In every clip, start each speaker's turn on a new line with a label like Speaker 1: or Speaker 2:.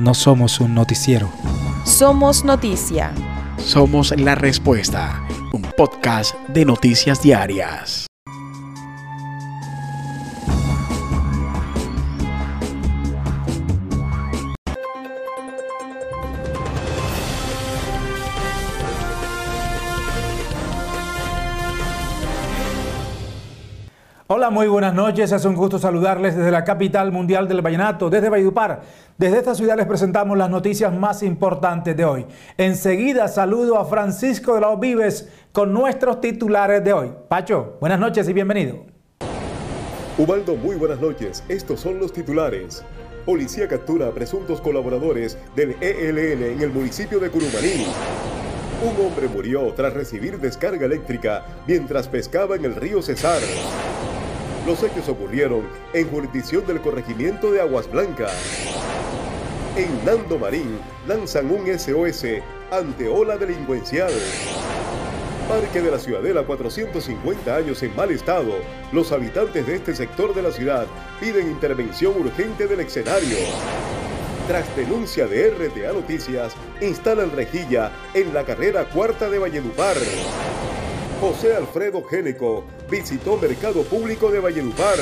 Speaker 1: No somos un noticiero.
Speaker 2: Somos noticia.
Speaker 3: Somos la respuesta, un podcast de noticias diarias.
Speaker 1: Hola, muy buenas noches. Es un gusto saludarles desde la capital mundial del vallenato, desde Valledupar. Desde esta ciudad les presentamos las noticias más importantes de hoy. Enseguida saludo a Francisco de los Vives con nuestros titulares de hoy. Pacho, buenas noches y bienvenido.
Speaker 4: Ubaldo, muy buenas noches. Estos son los titulares. Policía captura a presuntos colaboradores del ELN en el municipio de Curumaní. Un hombre murió tras recibir descarga eléctrica mientras pescaba en el río Cesar. Los hechos ocurrieron en jurisdicción del corregimiento de Aguas Blancas. En Nando Marín lanzan un SOS ante ola delincuencial. Parque de la Ciudadela 450 años en mal estado. Los habitantes de este sector de la ciudad piden intervención urgente del escenario. Tras denuncia de RTA Noticias, instalan rejilla en la carrera cuarta de Valledupar. José Alfredo Géneco visitó Mercado Público de Valledupar.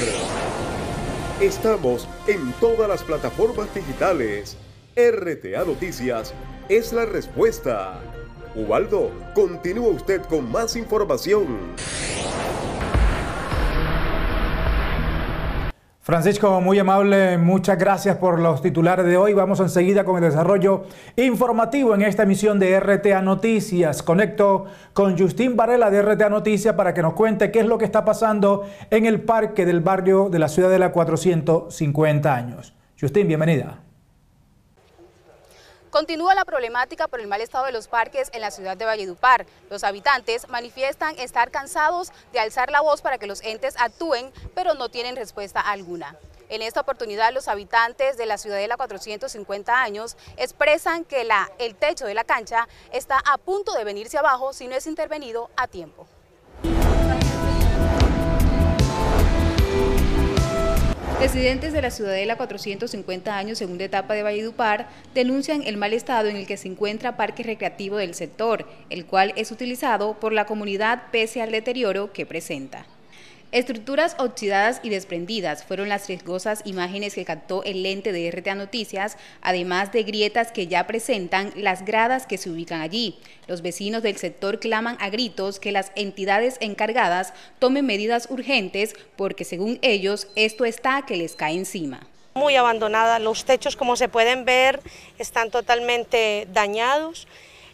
Speaker 4: Estamos en todas las plataformas digitales. RTA Noticias es la respuesta. Ubaldo, continúa usted con más información.
Speaker 1: Francisco, muy amable, muchas gracias por los titulares de hoy. Vamos enseguida con el desarrollo informativo en esta emisión de RTA Noticias. Conecto con Justín Varela de RTA Noticias para que nos cuente qué es lo que está pasando en el parque del barrio de la ciudad de la 450 años. Justín, bienvenida.
Speaker 5: Continúa la problemática por el mal estado de los parques en la ciudad de Valledupar. Los habitantes manifiestan estar cansados de alzar la voz para que los entes actúen, pero no tienen respuesta alguna. En esta oportunidad, los habitantes de la Ciudadela 450 años expresan que el techo de la cancha está a punto de venirse abajo si no es intervenido a tiempo. Residentes de la Ciudadela 450 años, segunda etapa de Valledupar, denuncian el mal estado en el que se encuentra Parque Recreativo del sector, el cual es utilizado por la comunidad pese al deterioro que presenta. Estructuras oxidadas y desprendidas fueron las riesgosas imágenes que captó el lente de RTA Noticias, además de grietas que ya presentan las gradas que se ubican allí. Los vecinos del sector claman a gritos que las entidades encargadas tomen medidas urgentes porque según ellos esto está que les cae encima.
Speaker 6: Muy abandonada, los techos como se pueden ver están totalmente dañados.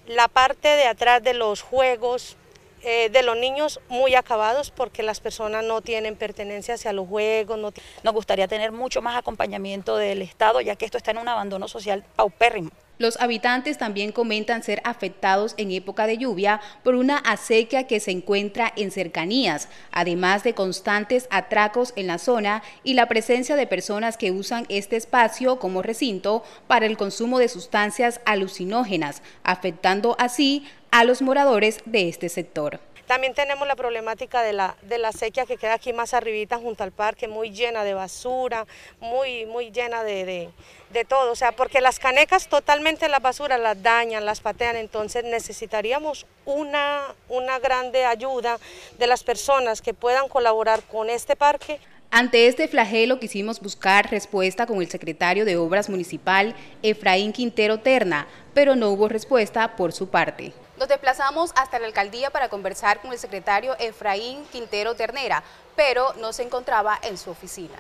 Speaker 6: La parte de atrás de los juegos eh, de los niños muy acabados porque las personas no tienen pertenencia hacia los juegos. No
Speaker 7: Nos gustaría tener mucho más acompañamiento del Estado, ya que esto está en un abandono social paupérrimo.
Speaker 5: Los habitantes también comentan ser afectados en época de lluvia por una acequia que se encuentra en cercanías, además de constantes atracos en la zona y la presencia de personas que usan este espacio como recinto para el consumo de sustancias alucinógenas, afectando así a los moradores de este sector.
Speaker 6: También tenemos la problemática de la, de la sequía que queda aquí más arribita junto al parque, muy llena de basura, muy, muy llena de, de, todo, o sea, porque las canecas totalmente las basuras las dañan, las patean, entonces necesitaríamos una, una grande ayuda de las personas que puedan colaborar con este parque.
Speaker 5: Ante este flagelo quisimos buscar respuesta con el secretario de Obras Municipal, Efraín Quintero Terna, pero no hubo respuesta por su parte. Nos desplazamos hasta la alcaldía para conversar con el secretario Efraín Quintero Ternera, pero no se encontraba en su oficina.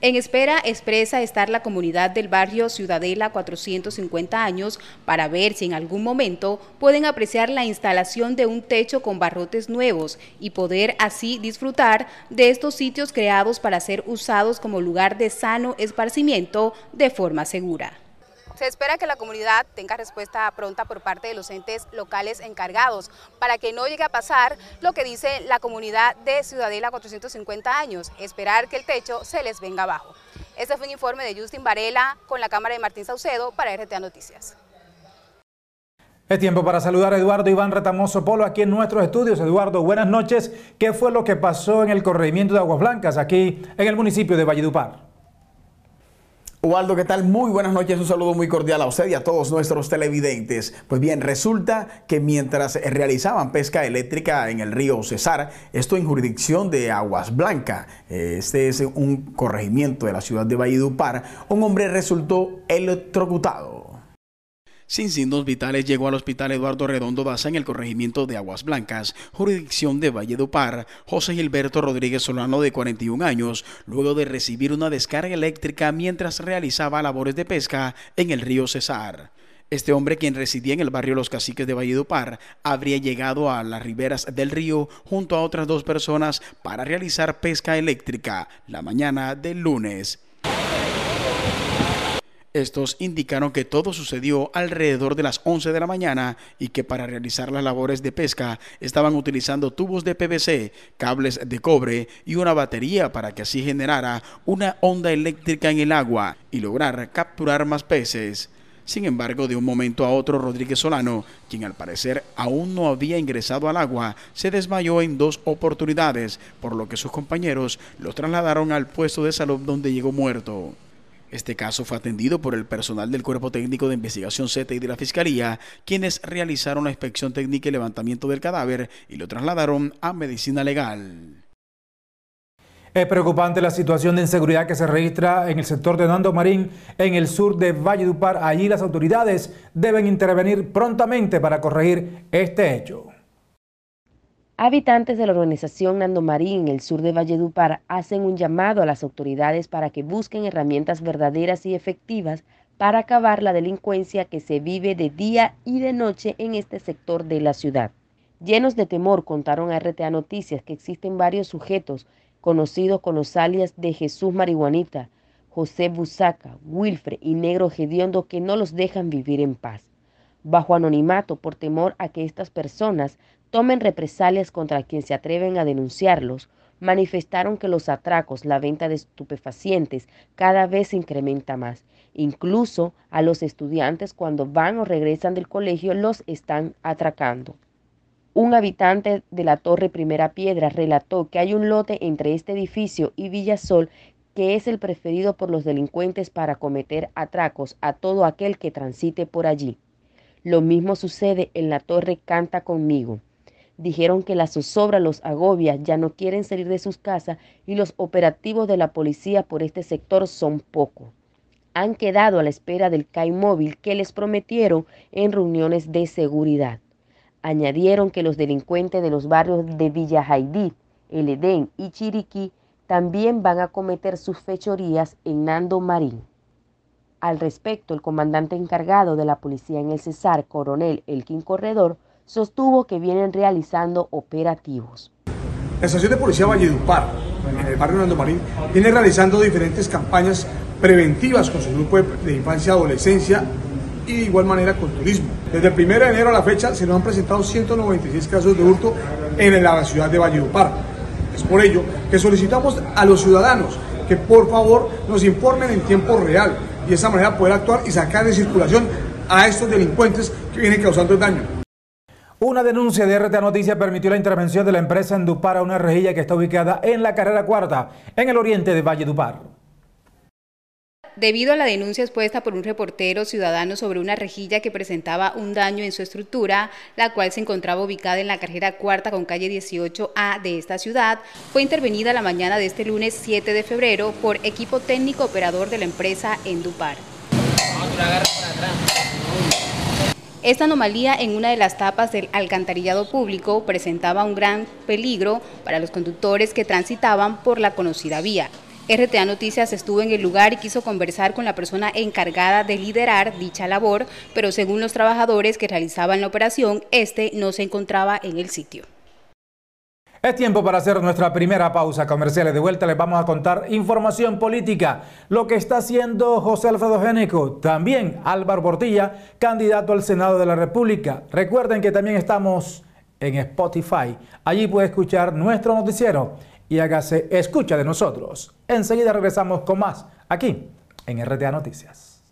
Speaker 5: En espera expresa estar la comunidad del barrio Ciudadela 450 años para ver si en algún momento pueden apreciar la instalación de un techo con barrotes nuevos y poder así disfrutar de estos sitios creados para ser usados como lugar de sano esparcimiento de forma segura. Se espera que la comunidad tenga respuesta pronta por parte de los entes locales encargados para que no llegue a pasar lo que dice la comunidad de Ciudadela 450 años, esperar que el techo se les venga abajo. Este fue un informe de Justin Varela con la cámara de Martín Saucedo para RTA Noticias.
Speaker 1: Es tiempo para saludar a Eduardo Iván Retamoso Polo aquí en nuestros estudios. Eduardo, buenas noches. ¿Qué fue lo que pasó en el corregimiento de Aguas Blancas aquí en el municipio de Valledupar?
Speaker 3: Ubaldo, ¿qué tal? Muy buenas noches, un saludo muy cordial a usted y a todos nuestros televidentes. Pues bien, resulta que mientras realizaban pesca eléctrica en el río Cesar, esto en jurisdicción de Aguas Blancas, este es un corregimiento de la ciudad de Valledupar, un hombre resultó electrocutado sin signos vitales llegó al Hospital Eduardo Redondo Daza en el corregimiento de Aguas Blancas, jurisdicción de Valledupar, José Gilberto Rodríguez Solano de 41 años, luego de recibir una descarga eléctrica mientras realizaba labores de pesca en el río Cesar. Este hombre, quien residía en el barrio Los Caciques de Valledupar, habría llegado a las riberas del río junto a otras dos personas para realizar pesca eléctrica la mañana del lunes. Estos indicaron que todo sucedió alrededor de las 11 de la mañana y que para realizar las labores de pesca estaban utilizando tubos de PVC, cables de cobre y una batería para que así generara una onda eléctrica en el agua y lograr capturar más peces. Sin embargo, de un momento a otro, Rodríguez Solano, quien al parecer aún no había ingresado al agua, se desmayó en dos oportunidades, por lo que sus compañeros lo trasladaron al puesto de salud donde llegó muerto. Este caso fue atendido por el personal del Cuerpo Técnico de Investigación y de la Fiscalía, quienes realizaron la inspección técnica y levantamiento del cadáver y lo trasladaron a medicina legal.
Speaker 1: Es preocupante la situación de inseguridad que se registra en el sector de Nando Marín, en el sur de Valledupar. Allí las autoridades deben intervenir prontamente para corregir este hecho.
Speaker 8: Habitantes de la organización Nando Marín en el sur de Valledupar hacen un llamado a las autoridades para que busquen herramientas verdaderas y efectivas para acabar la delincuencia que se vive de día y de noche en este sector de la ciudad. Llenos de temor contaron a RTA Noticias que existen varios sujetos conocidos con los alias de Jesús Marihuanita, José Busaca, Wilfre y Negro Gediondo que no los dejan vivir en paz. Bajo anonimato por temor a que estas personas tomen represalias contra quien se atreven a denunciarlos, manifestaron que los atracos, la venta de estupefacientes cada vez se incrementa más. Incluso a los estudiantes cuando van o regresan del colegio los están atracando. Un habitante de la Torre Primera Piedra relató que hay un lote entre este edificio y Villasol que es el preferido por los delincuentes para cometer atracos a todo aquel que transite por allí. Lo mismo sucede en la Torre Canta conmigo. Dijeron que la zozobra los agobia, ya no quieren salir de sus casas y los operativos de la policía por este sector son pocos. Han quedado a la espera del CAI móvil que les prometieron en reuniones de seguridad. Añadieron que los delincuentes de los barrios de Villa Jaidí, El Edén y Chiriquí también van a cometer sus fechorías en Nando Marín. Al respecto, el comandante encargado de la policía en el Cesar, coronel Elkin Corredor, sostuvo que vienen realizando operativos.
Speaker 9: La estación de policía Valledupar, en el barrio Nando Marín, viene realizando diferentes campañas preventivas con su grupo de infancia y adolescencia y de igual manera con turismo. Desde el 1 de enero a la fecha se nos han presentado 196 casos de hurto en la ciudad de Valledupar. Es por ello que solicitamos a los ciudadanos que por favor nos informen en tiempo real y de esa manera poder actuar y sacar de circulación a estos delincuentes que vienen causando el daño.
Speaker 1: Una denuncia de RTA Noticias permitió la intervención de la empresa Endupar a una rejilla que está ubicada en la carrera cuarta, en el oriente de Valle Dupar.
Speaker 5: Debido a la denuncia expuesta por un reportero ciudadano sobre una rejilla que presentaba un daño en su estructura, la cual se encontraba ubicada en la carrera cuarta con calle 18A de esta ciudad, fue intervenida la mañana de este lunes 7 de febrero por equipo técnico operador de la empresa Endupar. Esta anomalía en una de las tapas del alcantarillado público presentaba un gran peligro para los conductores que transitaban por la conocida vía. RTA Noticias estuvo en el lugar y quiso conversar con la persona encargada de liderar dicha labor, pero según los trabajadores que realizaban la operación, este no se encontraba en el sitio.
Speaker 1: Es tiempo para hacer nuestra primera pausa comercial. De vuelta les vamos a contar información política, lo que está haciendo José Alfredo Génico, también Álvaro Portilla, candidato al Senado de la República. Recuerden que también estamos en Spotify. Allí puede escuchar nuestro noticiero y hágase escucha de nosotros. Enseguida regresamos con más aquí en RTA Noticias.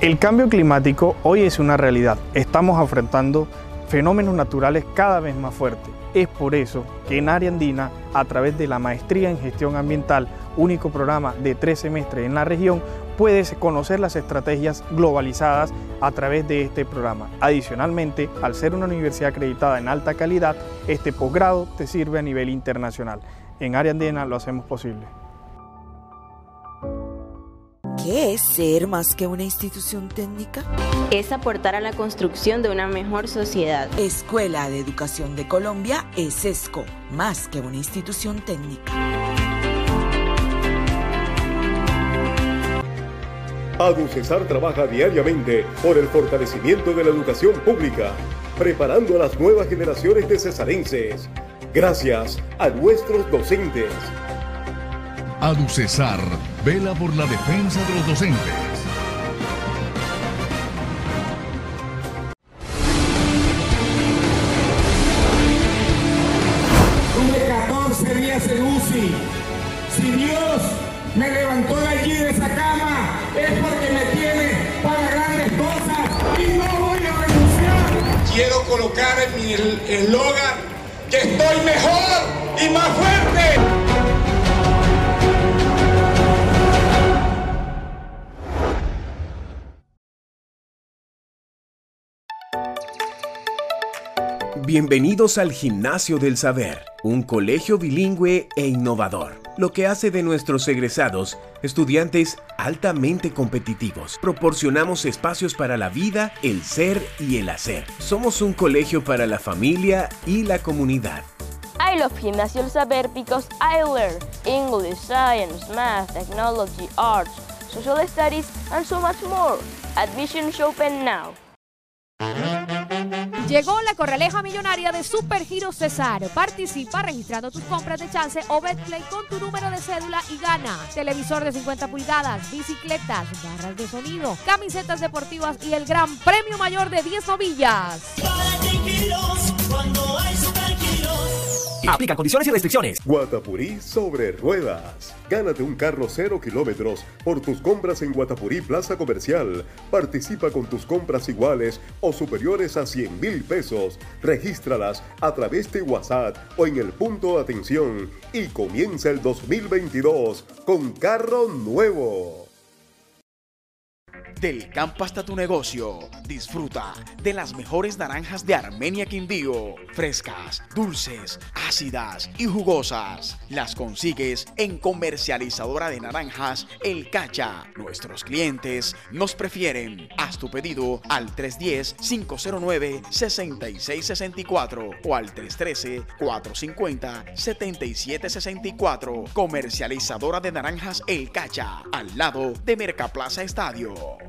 Speaker 10: El cambio climático hoy es una realidad. Estamos enfrentando fenómenos naturales cada vez más fuertes Es por eso que en Área Andina, a través de la Maestría en Gestión Ambiental, único programa de tres semestres en la región, puedes conocer las estrategias globalizadas a través de este programa. Adicionalmente, al ser una universidad acreditada en alta calidad, este posgrado te sirve a nivel internacional. En Área Andina lo hacemos posible.
Speaker 11: ¿Qué es ser más que una institución técnica?
Speaker 12: Es aportar a la construcción de una mejor sociedad.
Speaker 11: Escuela de Educación de Colombia es ESCO, más que una institución técnica.
Speaker 4: ADUCESAR trabaja diariamente por el fortalecimiento de la educación pública, preparando a las nuevas generaciones de cesarenses. Gracias a nuestros docentes.
Speaker 13: ADUCESAR vela por la defensa de los docentes.
Speaker 14: Bienvenidos al Gimnasio del Saber, un colegio bilingüe e innovador, lo que hace de nuestros egresados estudiantes altamente competitivos. Proporcionamos espacios para la vida, el ser y el hacer. Somos un colegio para la familia y la comunidad.
Speaker 15: I love Gimnasio del Saber because I learn English, science, math, technology, arts, social studies, and so much more. Admissions open now.
Speaker 16: Llegó la corraleja millonaria de Super Giro Cesar. Participa registrando tus compras de chance o Betplay con tu número de cédula y gana. Televisor de 50 pulgadas, bicicletas, barras de sonido, camisetas deportivas y el gran premio mayor de 10 novillas.
Speaker 17: Aplica condiciones y restricciones.
Speaker 4: Guatapurí sobre ruedas. Gánate un carro cero kilómetros por tus compras en Guatapurí Plaza Comercial. Participa con tus compras iguales o superiores a 100 mil pesos. Regístralas a través de WhatsApp o en el punto de atención. Y comienza el 2022 con carro nuevo.
Speaker 3: Del campo hasta tu negocio, disfruta de las mejores naranjas de Armenia Quindío. Frescas, dulces, ácidas y jugosas. Las consigues en comercializadora de naranjas El Cacha. Nuestros clientes nos prefieren. Haz tu pedido al 310-509-6664 o al 313-450-7764. Comercializadora de naranjas El Cacha, al lado de Mercaplaza Estadio.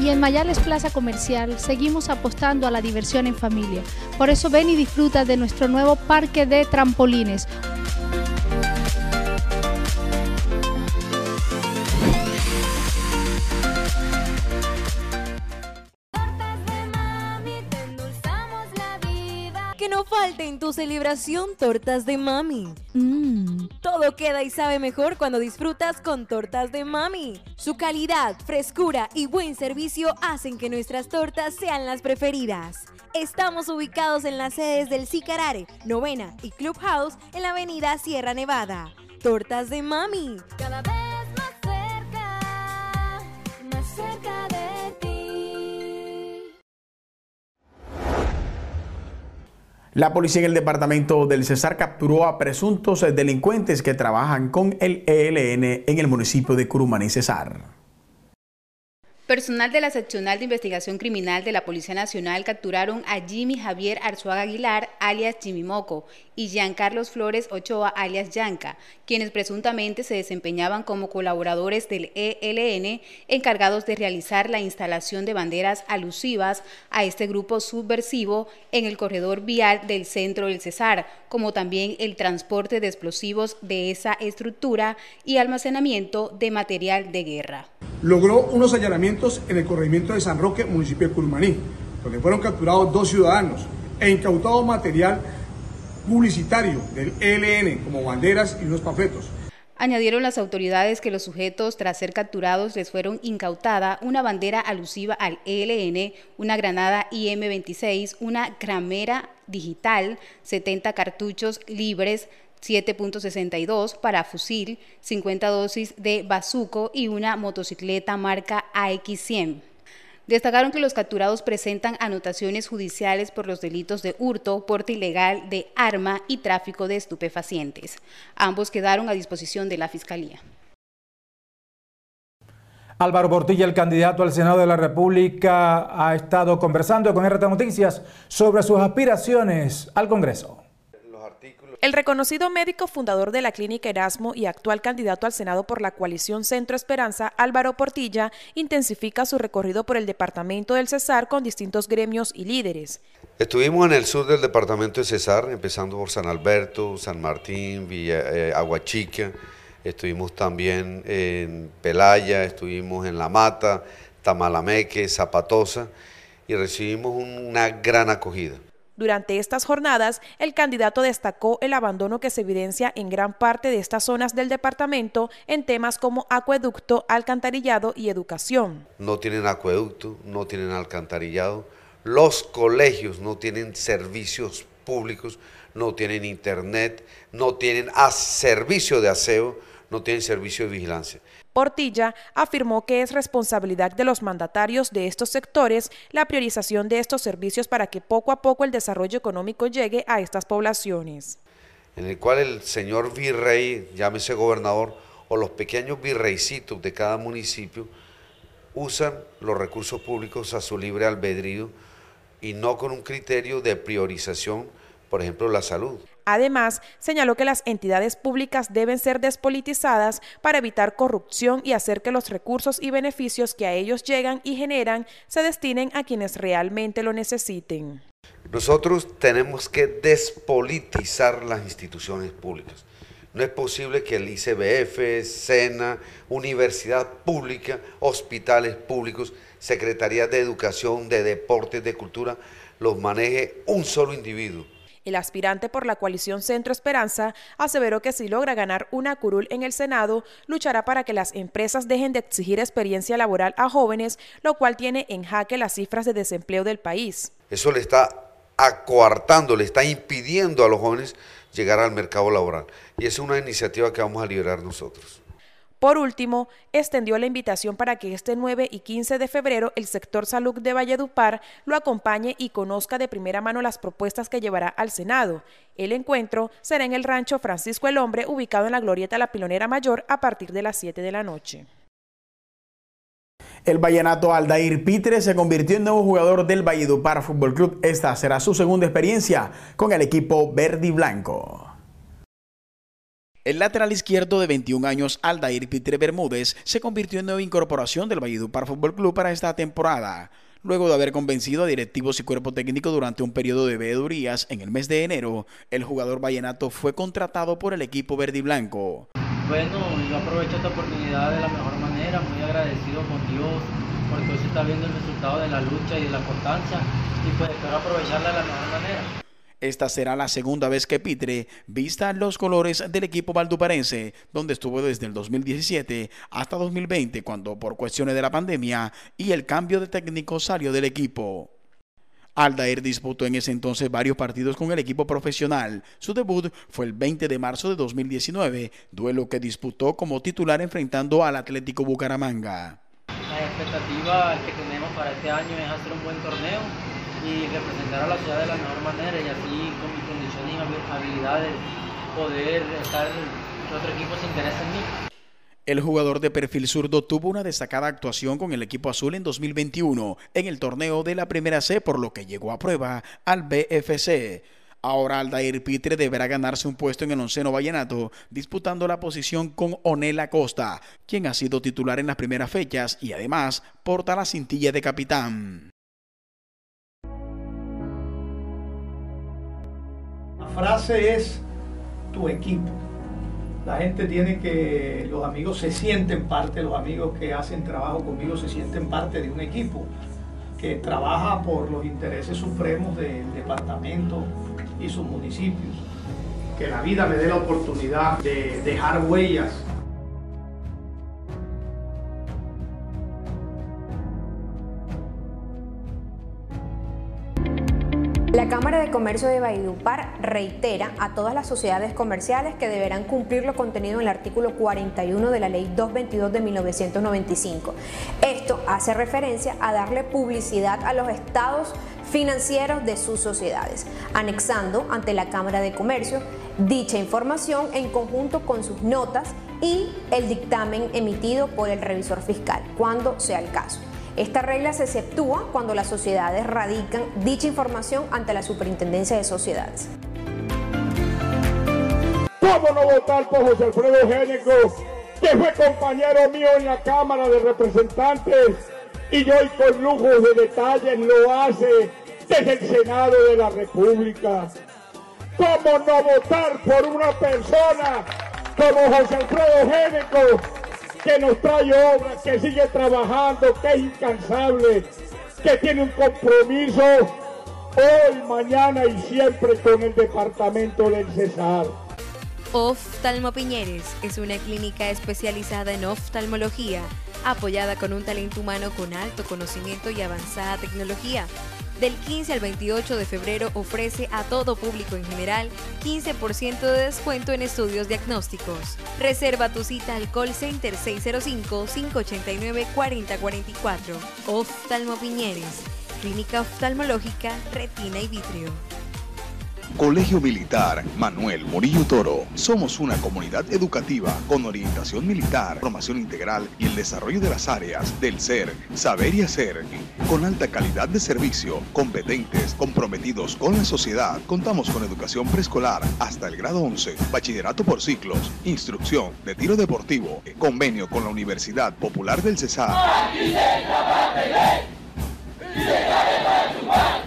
Speaker 18: Y en Mayales Plaza Comercial seguimos apostando a la diversión en familia. Por eso ven y disfruta de nuestro nuevo parque de trampolines.
Speaker 19: En tu celebración tortas de mami. Mmm, todo queda y sabe mejor cuando disfrutas con tortas de mami. Su calidad, frescura y buen servicio hacen que nuestras tortas sean las preferidas. Estamos ubicados en las sedes del Sicarare, Novena y Clubhouse en la avenida Sierra Nevada. Tortas de mami.
Speaker 20: Cada vez
Speaker 3: La policía en el departamento del Cesar capturó a presuntos delincuentes que trabajan con el ELN en el municipio de Curumaní, Cesar.
Speaker 5: Personal de la Seccional de Investigación Criminal de la Policía Nacional capturaron a Jimmy Javier Arzuaga Aguilar, alias Jimmy Moco, y Jean Carlos Flores Ochoa, alias Yanca, quienes presuntamente se desempeñaban como colaboradores del ELN encargados de realizar la instalación de banderas alusivas a este grupo subversivo en el corredor vial del centro del Cesar, como también el transporte de explosivos de esa estructura y almacenamiento de material de guerra.
Speaker 9: Logró unos allanamientos en el corregimiento de San Roque, municipio de Curumaní, donde fueron capturados dos ciudadanos e incautado material publicitario del ELN como banderas y unos panfletos.
Speaker 5: Añadieron las autoridades que los sujetos, tras ser capturados, les fueron incautada una bandera alusiva al ELN, una granada IM-26, una gramera digital, 70 cartuchos libres, 7.62 para fusil, 50 dosis de bazuco y una motocicleta marca AX100. Destacaron que los capturados presentan anotaciones judiciales por los delitos de hurto, porte ilegal de arma y tráfico de estupefacientes. Ambos quedaron a disposición de la Fiscalía.
Speaker 1: Álvaro Portilla, el candidato al Senado de la República, ha estado conversando con RT Noticias sobre sus aspiraciones al Congreso.
Speaker 21: El reconocido médico fundador de la Clínica Erasmo y actual candidato al Senado por la coalición Centro Esperanza, Álvaro Portilla, intensifica su recorrido por el departamento del Cesar con distintos gremios y líderes.
Speaker 22: Estuvimos en el sur del departamento de Cesar, empezando por San Alberto, San Martín, Villa, eh, Aguachica, estuvimos también en Pelaya, estuvimos en La Mata, Tamalameque, Zapatosa y recibimos una gran acogida.
Speaker 21: Durante estas jornadas, el candidato destacó el abandono que se evidencia en gran parte de estas zonas del departamento en temas como acueducto, alcantarillado y educación.
Speaker 22: No tienen acueducto, no tienen alcantarillado, los colegios no tienen servicios públicos, no tienen internet, no tienen servicio de aseo, no tienen servicio de vigilancia.
Speaker 21: Portilla afirmó que es responsabilidad de los mandatarios de estos sectores la priorización de estos servicios para que poco a poco el desarrollo económico llegue a estas poblaciones.
Speaker 22: En el cual el señor virrey, llámese gobernador, o los pequeños virreycitos de cada municipio usan los recursos públicos a su libre albedrío y no con un criterio de priorización, por ejemplo, la salud.
Speaker 21: Además, señaló que las entidades públicas deben ser despolitizadas para evitar corrupción y hacer que los recursos y beneficios que a ellos llegan y generan se destinen a quienes realmente lo necesiten.
Speaker 22: Nosotros tenemos que despolitizar las instituciones públicas. No es posible que el ICBF, SENA, universidad pública, hospitales públicos, secretarías de educación, de deportes, de cultura, los maneje un solo individuo
Speaker 21: el aspirante por la coalición Centro Esperanza aseveró que si logra ganar una curul en el Senado, luchará para que las empresas dejen de exigir experiencia laboral a jóvenes, lo cual tiene en jaque las cifras de desempleo del país.
Speaker 22: Eso le está acuartando, le está impidiendo a los jóvenes llegar al mercado laboral. Y es una iniciativa que vamos a liderar nosotros.
Speaker 21: Por último, extendió la invitación para que este 9 y 15 de febrero el sector salud de Valledupar lo acompañe y conozca de primera mano las propuestas que llevará al Senado. El encuentro será en el rancho Francisco el Hombre, ubicado en la Glorieta La Pilonera Mayor, a partir de las 7 de la noche.
Speaker 3: El vallenato Aldair Pitre se convirtió en nuevo jugador del Valledupar Fútbol Club. Esta será su segunda experiencia con el equipo verde y blanco. El lateral izquierdo de 21 años, Aldair Pitre Bermúdez, se convirtió en nueva incorporación del Valledupar Fútbol Club para esta temporada. Luego de haber convencido a directivos y cuerpo técnico durante un periodo de veedurías en el mes de enero, el jugador vallenato fue contratado por el equipo verde y blanco.
Speaker 23: Bueno, yo aprovecho esta oportunidad de la mejor manera, muy agradecido con Dios, porque hoy se está viendo el resultado de la lucha y de la constancia, y pues espero aprovecharla de la mejor manera.
Speaker 3: Esta será la segunda vez que Pitre vista los colores del equipo valduparense, donde estuvo desde el 2017 hasta 2020, cuando por cuestiones de la pandemia y el cambio de técnico salió del equipo. Aldair disputó en ese entonces varios partidos con el equipo profesional. Su debut fue el 20 de marzo de 2019, duelo que disputó como titular enfrentando al Atlético Bucaramanga.
Speaker 23: La expectativa que tenemos para este año es hacer un buen torneo y representar a la ciudad de la mejor manera y así con mis condiciones y habilidades poder estar otro equipo se interese en mí.
Speaker 3: El jugador de perfil zurdo tuvo una destacada actuación con el equipo azul en 2021 en el torneo de la Primera C, por lo que llegó a prueba al BFC. Ahora Aldair Pitre deberá ganarse un puesto en el onceno vallenato, disputando la posición con Onel Acosta, quien ha sido titular en las primeras fechas y además porta la cintilla de capitán.
Speaker 9: Frase es tu equipo. La gente tiene que, los amigos se sienten parte, los amigos que hacen trabajo conmigo se sienten parte de un equipo que trabaja por los intereses supremos del departamento y sus municipios. Que la vida me dé la oportunidad de dejar huellas
Speaker 24: Cámara de Comercio de Valledupar reitera a todas las sociedades comerciales que deberán cumplir lo contenido en el artículo 41 de la Ley 222 de 1995. Esto hace referencia a darle publicidad a los estados financieros de sus sociedades, anexando ante la Cámara de Comercio dicha información en conjunto con sus notas y el dictamen emitido por el revisor fiscal, cuando sea el caso. Esta regla se exceptúa cuando las sociedades radican dicha información ante la Superintendencia de Sociedades.
Speaker 25: ¿Cómo no votar por José Alfredo Génico, que fue compañero mío en la Cámara de Representantes y hoy con lujos de detalles lo hace desde el Senado de la República? ¿Cómo no votar por una persona como José Alfredo Génico, que nos trae obras, que sigue trabajando, que es incansable, que tiene un compromiso hoy, mañana y siempre con el departamento del Cesar?
Speaker 19: Oftalmo Piñeres es una clínica especializada en oftalmología, apoyada con un talento humano con alto conocimiento y avanzada tecnología. Del 15 al 28 de febrero ofrece a todo público en general 15% de descuento en estudios diagnósticos. Reserva tu cita al call center 605-589-4044. Oftalmo Piñeres, Clínica Oftalmológica, Retina y Vitrio.
Speaker 26: Colegio Militar Manuel Morillo Toro. Somos una comunidad educativa con orientación militar, formación integral y el desarrollo de las áreas del ser, saber y hacer. Con alta calidad de servicio, competentes, comprometidos con la sociedad. Contamos con educación preescolar hasta el grado 11, bachillerato por ciclos, instrucción de tiro deportivo, convenio con la Universidad Popular del Cesar.
Speaker 25: Aquí se trabaja de ley y se cae para chupar.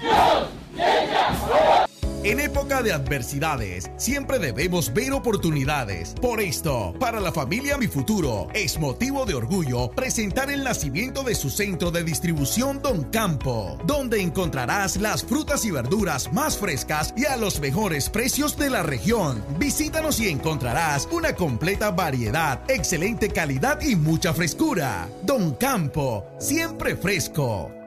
Speaker 25: Dios, ciencia, amor.
Speaker 27: En época de adversidades, siempre debemos ver oportunidades. Por esto, para la familia Mi Futuro, es motivo de orgullo presentar el nacimiento de su centro de distribución Don Campo, donde encontrarás las frutas y verduras más frescas y a los mejores precios de la región. Visítanos y encontrarás una completa variedad, excelente calidad y mucha frescura. Don Campo, siempre fresco.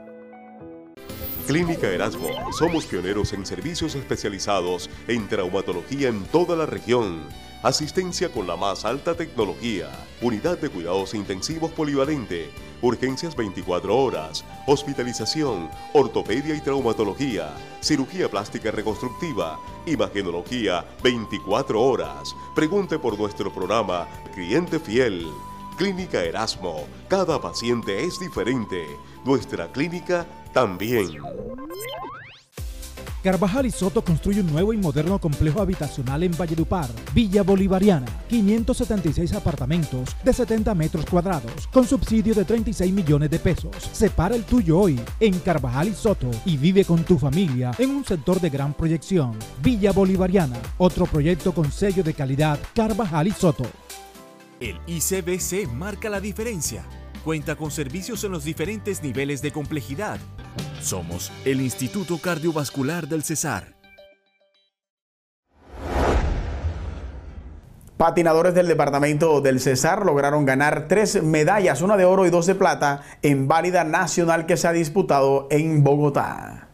Speaker 4: Clínica Erasmo. Somos pioneros en servicios especializados en traumatología en toda la región. Asistencia con la más alta tecnología. Unidad de cuidados intensivos polivalente. Urgencias 24 horas. Hospitalización. Ortopedia y traumatología. Cirugía plástica reconstructiva. Imagenología 24 horas. Pregunte por nuestro programa Cliente Fiel. Clínica Erasmo. Cada paciente es diferente. Nuestra clínica también.
Speaker 1: Carvajal y Soto construye un nuevo y moderno complejo habitacional en Valledupar, Villa Bolivariana, 576 apartamentos de 70 metros cuadrados, con subsidio de 36 millones de pesos. Separa el tuyo hoy en Carvajal y Soto y vive con tu familia en un sector de gran proyección. Villa Bolivariana, otro proyecto con sello de calidad Carvajal y Soto.
Speaker 28: El ICBC marca la diferencia. Cuenta con servicios en los diferentes niveles de complejidad. Somos el Instituto Cardiovascular del Cesar.
Speaker 29: Patinadores del departamento del Cesar lograron ganar tres medallas, una de oro y dos de plata, en válida nacional que se ha disputado en Bogotá.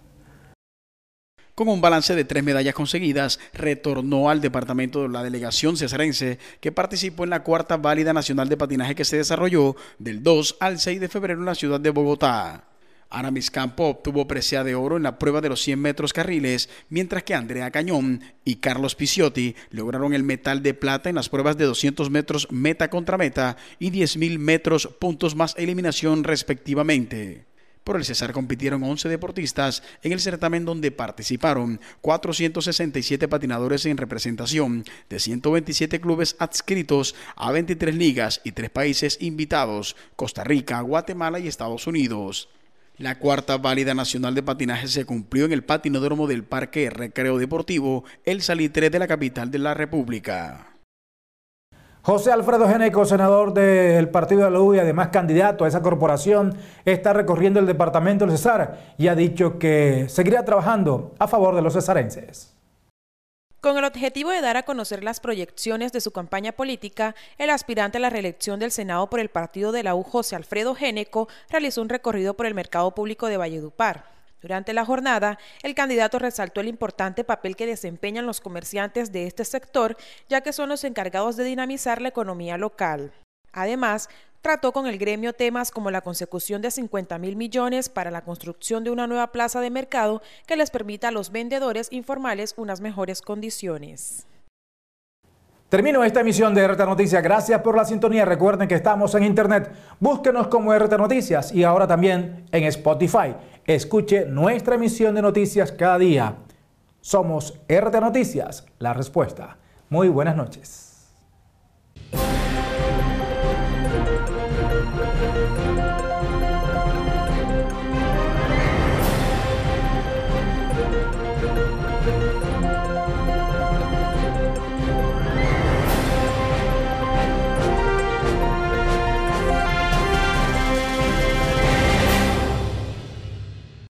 Speaker 3: Con un balance de tres medallas conseguidas, retornó al departamento de la delegación cesarense que participó en la cuarta válida nacional de patinaje que se desarrolló del 2 al 6 de febrero en la ciudad de Bogotá. Aramis Campo obtuvo presea de oro en la prueba de los 100 metros carriles, mientras que Andrea Cañón y Carlos Picciotti lograron el metal de plata en las pruebas de 200 metros meta contra meta y 10.000 metros puntos más eliminación respectivamente. Por el Cesar compitieron 11 deportistas en el certamen donde participaron 467 patinadores en representación de 127 clubes adscritos a 23 ligas y 3 países invitados, Costa Rica, Guatemala y Estados Unidos. La cuarta válida nacional de patinaje se cumplió en el patinódromo del Parque Recreo Deportivo El Salitre de la capital de la República.
Speaker 30: José Alfredo Geneco, senador del Partido de la U y además candidato a esa corporación, está recorriendo el departamento del Cesar y ha dicho que seguirá trabajando a favor de los cesarenses.
Speaker 21: Con el objetivo de dar a conocer las proyecciones de su campaña política, el aspirante a la reelección del Senado por el partido de la U, José Alfredo Géneco, realizó un recorrido por el mercado público de Valledupar. Durante la jornada, el candidato resaltó el importante papel que desempeñan los comerciantes de este sector, ya que son los encargados de dinamizar la economía local. Además, trató con el gremio temas como la consecución de 50 mil millones para la construcción de una nueva plaza de mercado que les permita a los vendedores informales unas mejores condiciones.
Speaker 1: Termino esta emisión de RT Noticias. Gracias por la sintonía. Recuerden que estamos en internet. Búsquenos como RT Noticias y ahora también en Spotify. Escuche nuestra emisión de noticias cada día. Somos RT Noticias, la respuesta. Muy buenas noches.